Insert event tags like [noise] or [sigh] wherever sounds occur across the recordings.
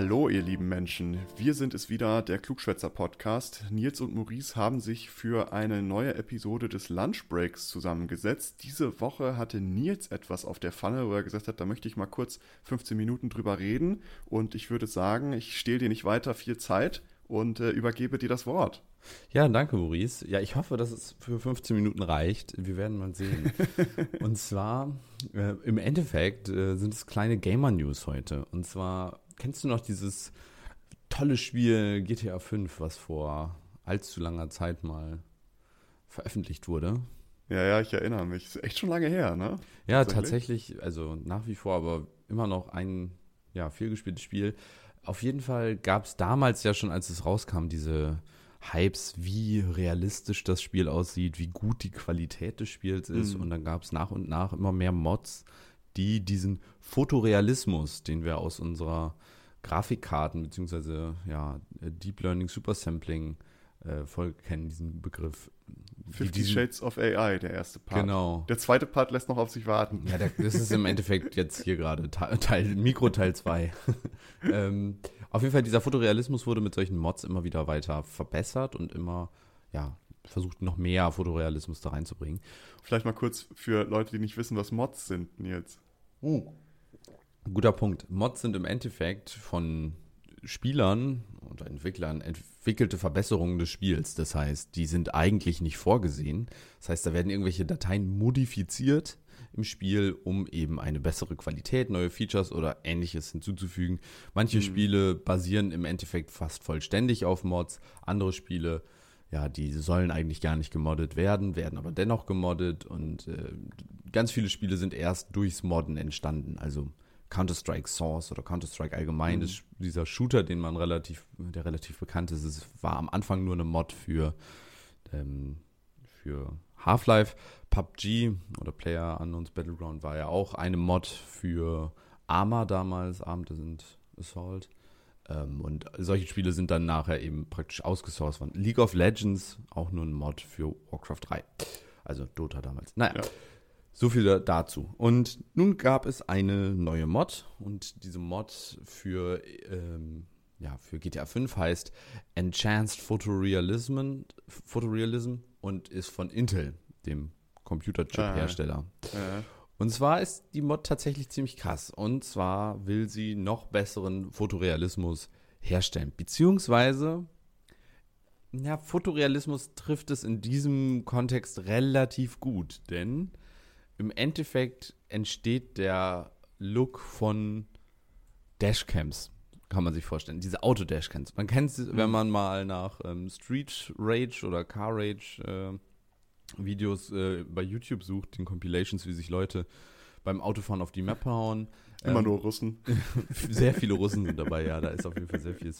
Hallo, ihr lieben Menschen. Wir sind es wieder, der Klugschwätzer Podcast. Nils und Maurice haben sich für eine neue Episode des Lunchbreaks zusammengesetzt. Diese Woche hatte Nils etwas auf der Pfanne, wo er gesagt hat, da möchte ich mal kurz 15 Minuten drüber reden. Und ich würde sagen, ich stehle dir nicht weiter viel Zeit und äh, übergebe dir das Wort. Ja, danke, Maurice. Ja, ich hoffe, dass es für 15 Minuten reicht. Wir werden mal sehen. [laughs] und zwar, äh, im Endeffekt äh, sind es kleine Gamer-News heute. Und zwar kennst du noch dieses tolle Spiel GTA 5, was vor allzu langer Zeit mal veröffentlicht wurde? Ja, ja, ich erinnere mich. Ist echt schon lange her, ne? Ja, tatsächlich, tatsächlich also nach wie vor, aber immer noch ein ja, vielgespieltes Spiel. Auf jeden Fall gab es damals ja schon, als es rauskam, diese Hypes, wie realistisch das Spiel aussieht, wie gut die Qualität des Spiels ist. Mhm. Und dann gab es nach und nach immer mehr Mods, die diesen Fotorealismus, den wir aus unserer Grafikkarten beziehungsweise ja, Deep Learning Super Sampling äh, Folge kennen, diesen Begriff. 50 diesen, Shades of AI, der erste Part. Genau. Der zweite Part lässt noch auf sich warten. Ja, der, das ist im Endeffekt jetzt hier gerade Teil, Teil Mikroteil [laughs] 2. ähm, auf jeden Fall, dieser Fotorealismus wurde mit solchen Mods immer wieder weiter verbessert und immer, ja, versucht noch mehr Fotorealismus da reinzubringen. Vielleicht mal kurz für Leute, die nicht wissen, was Mods sind jetzt. Uh. Guter Punkt. Mods sind im Endeffekt von Spielern und Entwicklern entwickelte Verbesserungen des Spiels. Das heißt, die sind eigentlich nicht vorgesehen. Das heißt, da werden irgendwelche Dateien modifiziert im Spiel, um eben eine bessere Qualität, neue Features oder ähnliches hinzuzufügen. Manche mhm. Spiele basieren im Endeffekt fast vollständig auf Mods, andere Spiele ja, die sollen eigentlich gar nicht gemoddet werden, werden aber dennoch gemoddet und äh, ganz viele Spiele sind erst durchs Modden entstanden. Also Counter-Strike Source oder Counter-Strike allgemein, mhm. ist dieser Shooter, den man relativ, der relativ bekannt ist, es war am Anfang nur eine Mod für, ähm, für Half-Life. PUBG oder Player Unknowns Battleground war ja auch eine Mod für Arma damals, Armed sind Assault. Ähm, und solche Spiele sind dann nachher eben praktisch ausgesourced worden. League of Legends, auch nur ein Mod für Warcraft 3. Also Dota damals. Naja. Ja. So viel dazu. Und nun gab es eine neue Mod und diese Mod für, ähm, ja, für GTA 5 heißt Enhanced Photorealism, Photorealism und ist von Intel, dem Computerchip-Hersteller. Ja. Und zwar ist die Mod tatsächlich ziemlich krass. Und zwar will sie noch besseren Fotorealismus herstellen. Beziehungsweise, ja, Fotorealismus trifft es in diesem Kontext relativ gut, denn im Endeffekt entsteht der Look von Dashcams, kann man sich vorstellen. Diese Auto-Dashcams. Man kennt wenn mhm. man mal nach ähm, Street Rage oder Car Rage äh, Videos äh, bei YouTube sucht, den Compilations, wie sich Leute beim Autofahren auf die Map hauen. Immer ähm, nur Russen. [laughs] sehr viele Russen sind dabei, ja. Da ist auf jeden Fall sehr viel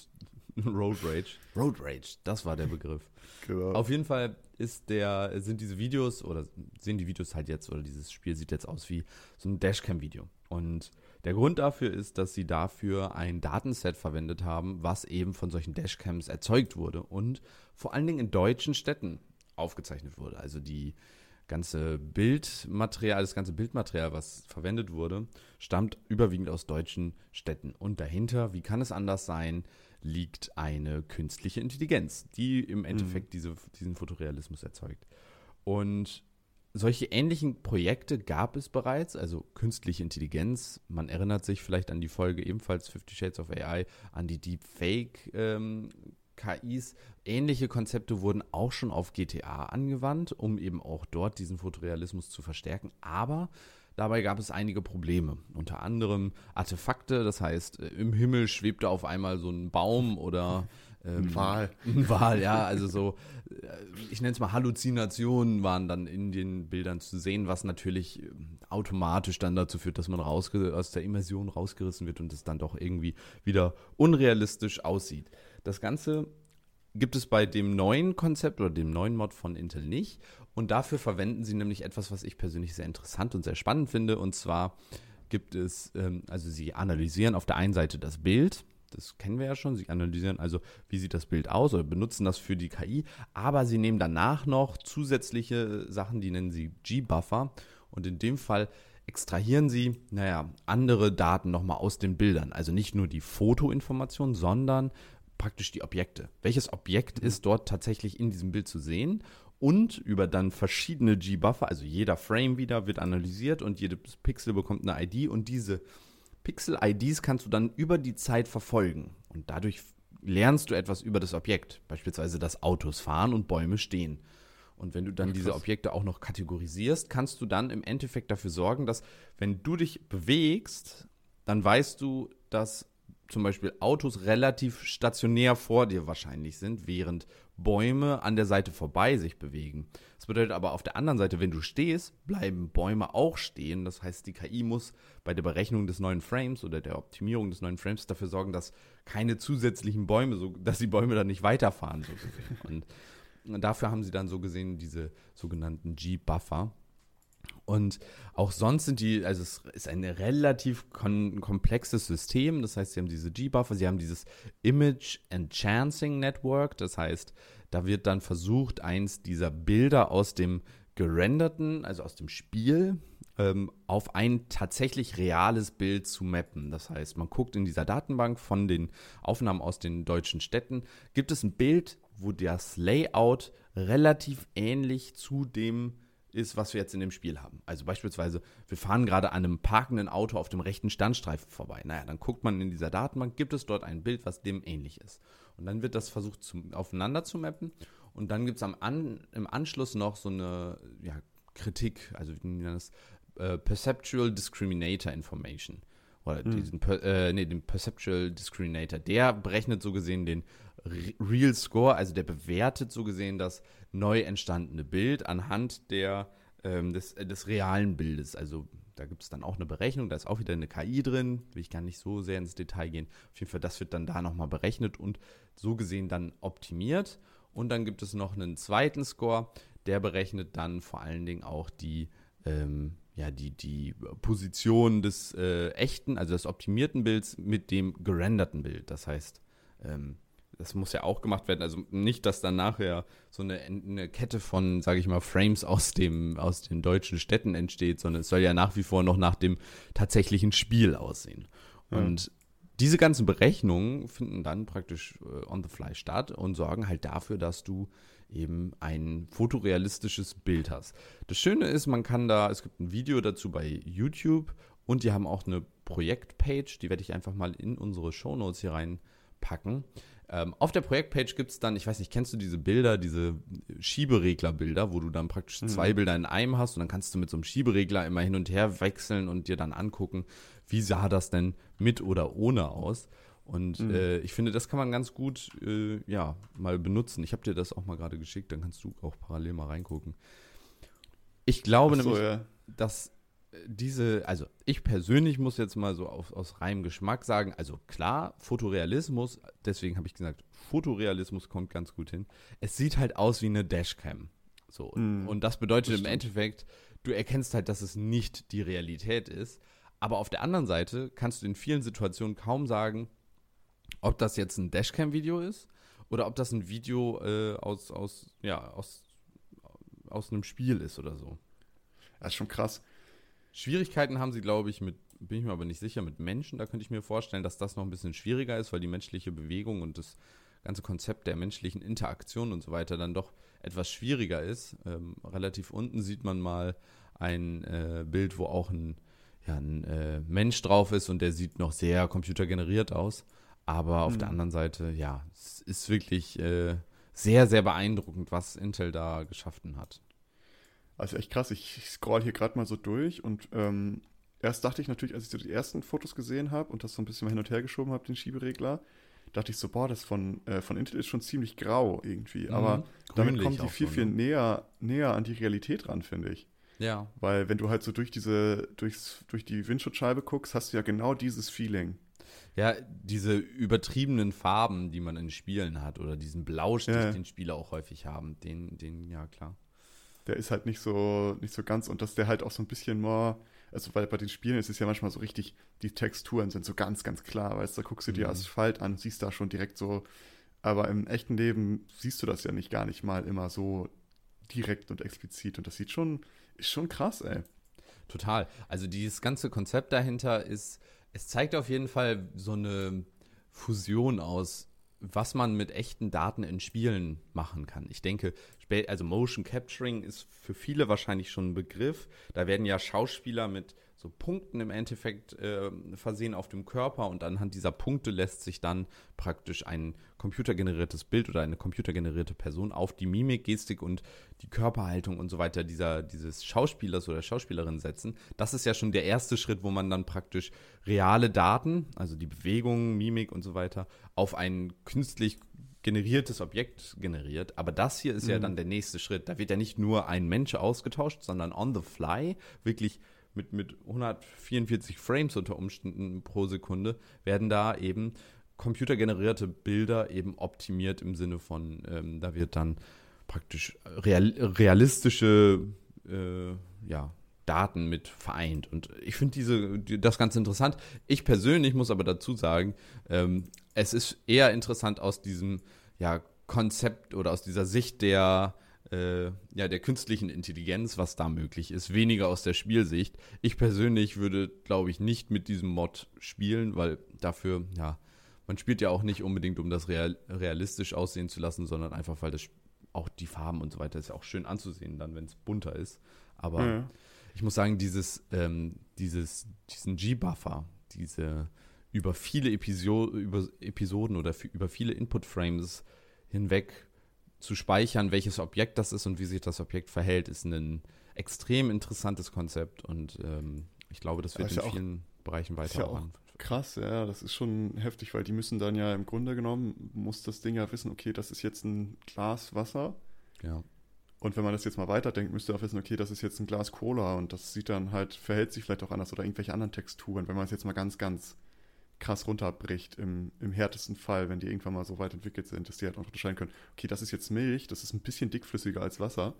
Road Rage. Road Rage, das war der Begriff. Genau. Auf jeden Fall ist der, sind diese Videos oder sehen die Videos halt jetzt oder dieses Spiel sieht jetzt aus wie so ein Dashcam-Video. Und der Grund dafür ist, dass sie dafür ein Datenset verwendet haben, was eben von solchen Dashcams erzeugt wurde und vor allen Dingen in deutschen Städten aufgezeichnet wurde. Also die ganze Bildmaterial, das ganze Bildmaterial, was verwendet wurde, stammt überwiegend aus deutschen Städten. Und dahinter, wie kann es anders sein, liegt eine künstliche Intelligenz, die im Endeffekt mhm. diese, diesen Fotorealismus erzeugt. Und solche ähnlichen Projekte gab es bereits, also künstliche Intelligenz. Man erinnert sich vielleicht an die Folge ebenfalls Fifty Shades of AI, an die Deepfake ähm, KIs. Ähnliche Konzepte wurden auch schon auf GTA angewandt, um eben auch dort diesen Fotorealismus zu verstärken. Aber Dabei gab es einige Probleme. Unter anderem Artefakte, das heißt, äh, im Himmel schwebte auf einmal so ein Baum oder [laughs] ähm, ein Wal. Ein Wal, ja, also so, äh, ich nenne es mal Halluzinationen waren dann in den Bildern zu sehen, was natürlich äh, automatisch dann dazu führt, dass man aus der Immersion rausgerissen wird und es dann doch irgendwie wieder unrealistisch aussieht. Das Ganze gibt es bei dem neuen Konzept oder dem neuen Mod von Intel nicht. Und dafür verwenden sie nämlich etwas, was ich persönlich sehr interessant und sehr spannend finde. Und zwar gibt es, ähm, also sie analysieren auf der einen Seite das Bild. Das kennen wir ja schon. Sie analysieren also, wie sieht das Bild aus oder benutzen das für die KI. Aber sie nehmen danach noch zusätzliche Sachen, die nennen sie G-Buffer. Und in dem Fall extrahieren sie, naja, andere Daten nochmal aus den Bildern. Also nicht nur die Fotoinformation, sondern praktisch die Objekte. Welches Objekt ist dort tatsächlich in diesem Bild zu sehen? Und über dann verschiedene G-Buffer, also jeder Frame wieder wird analysiert und jedes Pixel bekommt eine ID und diese Pixel-IDs kannst du dann über die Zeit verfolgen. Und dadurch lernst du etwas über das Objekt, beispielsweise dass Autos fahren und Bäume stehen. Und wenn du dann diese Objekte auch noch kategorisierst, kannst du dann im Endeffekt dafür sorgen, dass wenn du dich bewegst, dann weißt du, dass zum Beispiel Autos relativ stationär vor dir wahrscheinlich sind, während Bäume an der Seite vorbei sich bewegen. Das bedeutet aber auf der anderen Seite, wenn du stehst, bleiben Bäume auch stehen. Das heißt, die KI muss bei der Berechnung des neuen Frames oder der Optimierung des neuen Frames dafür sorgen, dass keine zusätzlichen Bäume, so, dass die Bäume dann nicht weiterfahren, so gesehen. Und dafür haben sie dann so gesehen diese sogenannten G-Buffer. Und auch sonst sind die, also es ist ein relativ komplexes System. Das heißt, sie haben diese G-Buffer, sie haben dieses Image Enhancing Network. Das heißt, da wird dann versucht, eins dieser Bilder aus dem gerenderten, also aus dem Spiel, ähm, auf ein tatsächlich reales Bild zu mappen. Das heißt, man guckt in dieser Datenbank von den Aufnahmen aus den deutschen Städten, gibt es ein Bild, wo das Layout relativ ähnlich zu dem ist, was wir jetzt in dem Spiel haben. Also beispielsweise, wir fahren gerade an einem parkenden Auto auf dem rechten Standstreifen vorbei. Naja, dann guckt man in dieser Datenbank, gibt es dort ein Bild, was dem ähnlich ist. Und dann wird das versucht zum, aufeinander zu mappen. Und dann gibt es an, im Anschluss noch so eine ja, Kritik, also wir nennen das äh, Perceptual Discriminator Information. Oder mhm. diesen, äh, nee, den Perceptual Discriminator. Der berechnet so gesehen den Real Score, also der bewertet so gesehen das neu entstandene Bild anhand der, ähm, des, äh, des realen Bildes. Also da gibt es dann auch eine Berechnung, da ist auch wieder eine KI drin, will ich gar nicht so sehr ins Detail gehen. Auf jeden Fall, das wird dann da nochmal berechnet und so gesehen dann optimiert. Und dann gibt es noch einen zweiten Score, der berechnet dann vor allen Dingen auch die, ähm, ja, die, die Position des äh, echten, also des optimierten Bilds mit dem gerenderten Bild. Das heißt, ähm, das muss ja auch gemacht werden. Also nicht, dass dann nachher so eine, eine Kette von, sage ich mal, Frames aus dem aus den deutschen Städten entsteht, sondern es soll ja nach wie vor noch nach dem tatsächlichen Spiel aussehen. Und diese ganzen Berechnungen finden dann praktisch äh, on the fly statt und sorgen halt dafür, dass du eben ein fotorealistisches Bild hast. Das Schöne ist, man kann da, es gibt ein Video dazu bei YouTube und die haben auch eine Projektpage, die werde ich einfach mal in unsere Shownotes hier reinpacken. Ähm, auf der Projektpage gibt es dann, ich weiß nicht, kennst du diese Bilder, diese Schiebereglerbilder, wo du dann praktisch mhm. zwei Bilder in einem hast und dann kannst du mit so einem Schieberegler immer hin und her wechseln und dir dann angucken, wie sah das denn mit oder ohne aus. Und mhm. äh, ich finde, das kann man ganz gut äh, ja, mal benutzen. Ich habe dir das auch mal gerade geschickt, dann kannst du auch parallel mal reingucken. Ich glaube so, nämlich, ja. dass diese, also ich persönlich muss jetzt mal so auf, aus reinem Geschmack sagen, also klar, Fotorealismus, deswegen habe ich gesagt, Fotorealismus kommt ganz gut hin. Es sieht halt aus wie eine Dashcam. So. Mm, und das bedeutet das im Endeffekt, du erkennst halt, dass es nicht die Realität ist. Aber auf der anderen Seite kannst du in vielen Situationen kaum sagen, ob das jetzt ein Dashcam-Video ist oder ob das ein Video äh, aus, aus, ja, aus, aus einem Spiel ist oder so. Das ist schon krass. Schwierigkeiten haben sie, glaube ich, mit, bin ich mir aber nicht sicher, mit Menschen. Da könnte ich mir vorstellen, dass das noch ein bisschen schwieriger ist, weil die menschliche Bewegung und das ganze Konzept der menschlichen Interaktion und so weiter dann doch etwas schwieriger ist. Ähm, relativ unten sieht man mal ein äh, Bild, wo auch ein, ja, ein äh, Mensch drauf ist und der sieht noch sehr computergeneriert aus. Aber auf mhm. der anderen Seite, ja, es ist wirklich äh, sehr, sehr beeindruckend, was Intel da geschaffen hat. Also echt krass. Ich, scroll hier gerade mal so durch und ähm, erst dachte ich natürlich, als ich so die ersten Fotos gesehen habe und das so ein bisschen mal hin und her geschoben habe, den Schieberegler, dachte ich so, boah, das von, äh, von Intel ist schon ziemlich grau irgendwie. Aber Mhm. damit Grünlich kommen die viel, so, viel ne? näher, näher an die Realität ran, finde ich. Ja. Weil wenn du halt so durch diese, durchs, durch die Windschutzscheibe guckst, hast du ja genau dieses Feeling. Ja, diese übertriebenen Farben, die man in Spielen hat, oder diesen Blaustich, Ja. den Spieler auch häufig haben, den, den, ja klar. Der ist halt nicht so, nicht so ganz und dass der halt auch so ein bisschen more, also weil bei den Spielen ist es ja manchmal so richtig, die Texturen sind so ganz, ganz klar, weißt du, da guckst du dir Mhm. Asphalt an, siehst da schon direkt so, aber im echten Leben siehst du das ja nicht gar nicht mal immer so direkt und explizit und das sieht schon, ist schon krass, ey. Total. Also dieses ganze Konzept dahinter ist, es zeigt auf jeden Fall so eine Fusion aus, was man mit echten Daten in Spielen machen kann. Ich denke, also Motion Capturing ist für viele wahrscheinlich schon ein Begriff. Da werden ja Schauspieler mit so Punkten im Endeffekt äh, versehen auf dem Körper und anhand dieser Punkte lässt sich dann praktisch ein computergeneriertes Bild oder eine computergenerierte Person auf die Mimik, Gestik und die Körperhaltung und so weiter dieser, dieses Schauspielers oder Schauspielerin setzen. Das ist ja schon der erste Schritt, wo man dann praktisch reale Daten, also die Bewegung, Mimik und so weiter, auf ein künstlich generiertes Objekt generiert. Aber das hier ist ja Mhm. dann der nächste Schritt. Da wird ja nicht nur ein Mensch ausgetauscht, sondern on the fly, wirklich mit, mit 144 Frames unter Umständen pro Sekunde, werden da eben computergenerierte Bilder eben optimiert im Sinne von, ähm, da wird dann praktisch real, realistische äh, ja, Daten mit vereint. Und ich finde diese die, das ganz interessant. Ich persönlich muss aber dazu sagen, ähm, es ist eher interessant aus diesem ja, Konzept oder aus dieser Sicht der äh, ja, der künstlichen Intelligenz, was da möglich ist, weniger aus der Spielsicht. Ich persönlich würde, glaube ich, nicht mit diesem Mod spielen, weil dafür, ja, man spielt ja auch nicht unbedingt, um das real, realistisch aussehen zu lassen, sondern einfach, weil das auch die Farben und so weiter ist ja auch schön anzusehen, dann, wenn es bunter ist. Aber Ja. ich muss sagen, dieses, ähm, dieses, diesen G-Buffer, diese über viele Episo über Episoden oder über viele Input-Frames hinweg zu speichern, welches Objekt das ist und wie sich das Objekt verhält, ist ein extrem interessantes Konzept und ähm, ich glaube, das wird ist in vielen Bereichen weiter ja auch. Krass, ja, das ist schon heftig, weil die müssen dann ja im Grunde genommen, muss das Ding ja wissen, okay, das ist jetzt ein Glas Wasser. Ja. Und wenn man das jetzt mal weiterdenkt, müsste auch wissen, okay, das ist jetzt ein Glas Cola und das sieht dann halt, verhält sich vielleicht auch anders oder irgendwelche anderen Texturen, wenn man es jetzt mal ganz, ganz krass runterbricht im, im härtesten Fall, wenn die irgendwann mal so weit entwickelt sind, dass die halt auch unterscheiden können, okay, das ist jetzt Milch, das ist ein bisschen dickflüssiger als Wasser.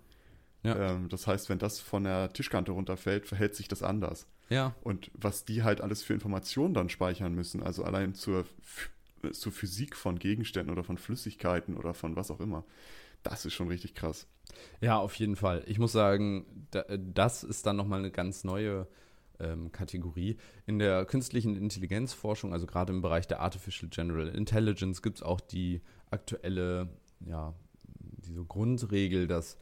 Ja. Ähm, das heißt, wenn das von der Tischkante runterfällt, verhält sich das anders. Ja, Und was die halt alles für Informationen dann speichern müssen, also allein zur, zur Physik von Gegenständen oder von Flüssigkeiten oder von was auch immer, das ist schon richtig krass. Ja, auf jeden Fall. Ich muss sagen, da, das ist dann nochmal eine ganz neue ähm, Kategorie. In der künstlichen Intelligenzforschung, also gerade im Bereich der Artificial General Intelligence, gibt es auch die aktuelle, ja, diese Grundregel, dass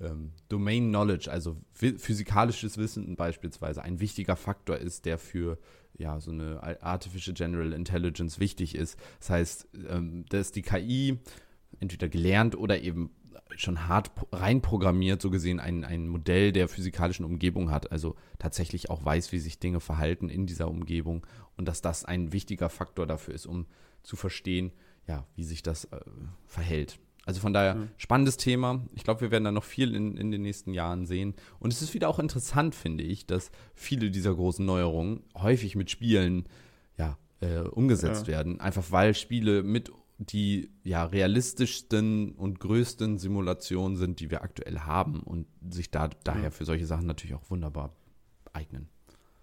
ähm, Domain Knowledge, also physikalisches Wissen beispielsweise, ein wichtiger Faktor ist, der für ja, so eine Artificial General Intelligence wichtig ist. Das heißt, ähm, dass die KI entweder gelernt oder eben schon hart reinprogrammiert, so gesehen ein, ein Modell der physikalischen Umgebung hat, also tatsächlich auch weiß, wie sich Dinge verhalten in dieser Umgebung und dass das ein wichtiger Faktor dafür ist, um zu verstehen, ja, wie sich das äh, verhält. Also von daher, Mhm. spannendes Thema. Ich glaube, wir werden da noch viel in, in den nächsten Jahren sehen. Und es ist wieder auch interessant, finde ich, dass viele dieser großen Neuerungen häufig mit Spielen ja, äh, umgesetzt Ja. werden. Einfach weil Spiele mit die ja realistischsten und größten Simulationen sind, die wir aktuell haben und sich da daher Ja. für solche Sachen natürlich auch wunderbar eignen.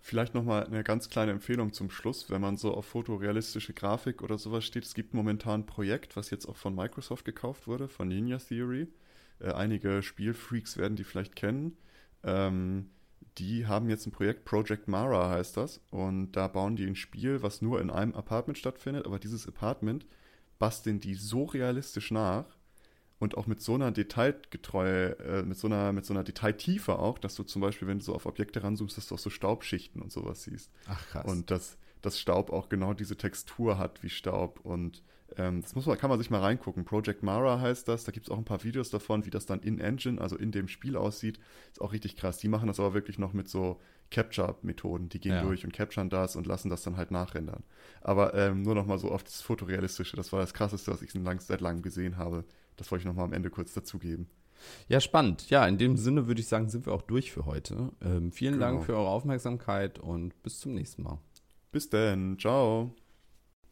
Vielleicht nochmal eine ganz kleine Empfehlung zum Schluss, wenn man so auf fotorealistische Grafik oder sowas steht. Es gibt momentan ein Projekt, was jetzt auch von Microsoft gekauft wurde, von Ninja Theory. Äh, einige Spielfreaks werden die vielleicht kennen. Ähm, die haben jetzt ein Projekt, Project Mara heißt das. Und da bauen die ein Spiel, was nur in einem Apartment stattfindet. Aber dieses Apartment basteln die so realistisch nach und auch mit so einer Detailgetreue, äh, mit so einer, mit so einer Detailtiefe auch, dass du zum Beispiel, wenn du so auf Objekte ranzoomst, dass du auch so Staubschichten und sowas siehst. Ach krass. Und das, dass Staub auch genau diese Textur hat wie Staub und ähm, das muss man, kann man sich mal reingucken. Project Mara heißt das. Da gibt es auch ein paar Videos davon, wie das dann in Engine, also in dem Spiel aussieht. Ist auch richtig krass. Die machen das aber wirklich noch mit so Capture-Methoden. Die gehen ja. durch und capturen das und lassen das dann halt nachrendern. Aber ähm, nur noch mal so auf das Fotorealistische. Das war das Krasseste, was ich lang, seit langem gesehen habe. Das wollte ich noch mal am Ende kurz dazugeben. Ja, spannend. Ja, in dem Sinne würde ich sagen, sind wir auch durch für heute. Ähm, vielen genau. Dank für eure Aufmerksamkeit und bis zum nächsten Mal. Bis dann. Ciao.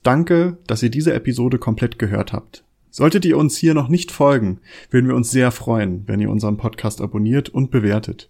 Danke, dass ihr diese Episode komplett gehört habt. Solltet ihr uns hier noch nicht folgen, würden wir uns sehr freuen, wenn ihr unseren Podcast abonniert und bewertet.